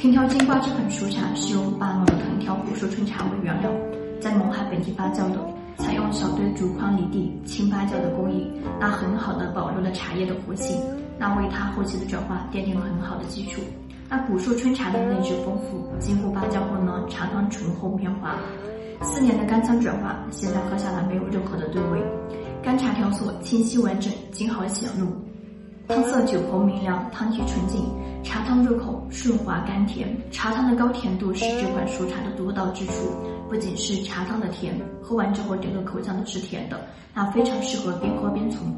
藤条金瓜这款熟茶是由巴龙的藤条古树春茶为原料，在勐海本地发酵的，采用小堆竹筐离地轻发酵的工艺，那很好的保留了茶叶的活性，那为它后期的转化奠定了很好的基础。那古树春茶的内质丰富，经过发酵后呢，茶汤醇厚绵滑，四年的干仓转化，现在喝下来没有任何的对味，干茶条索清晰完整，精毫显露。汤色酒红明亮，汤体纯净，茶汤顺滑甘甜。茶汤的高甜度是这款熟茶的独到之处，不仅是茶汤的甜，喝完之后整个口腔都是甜的，那非常适合边喝边从。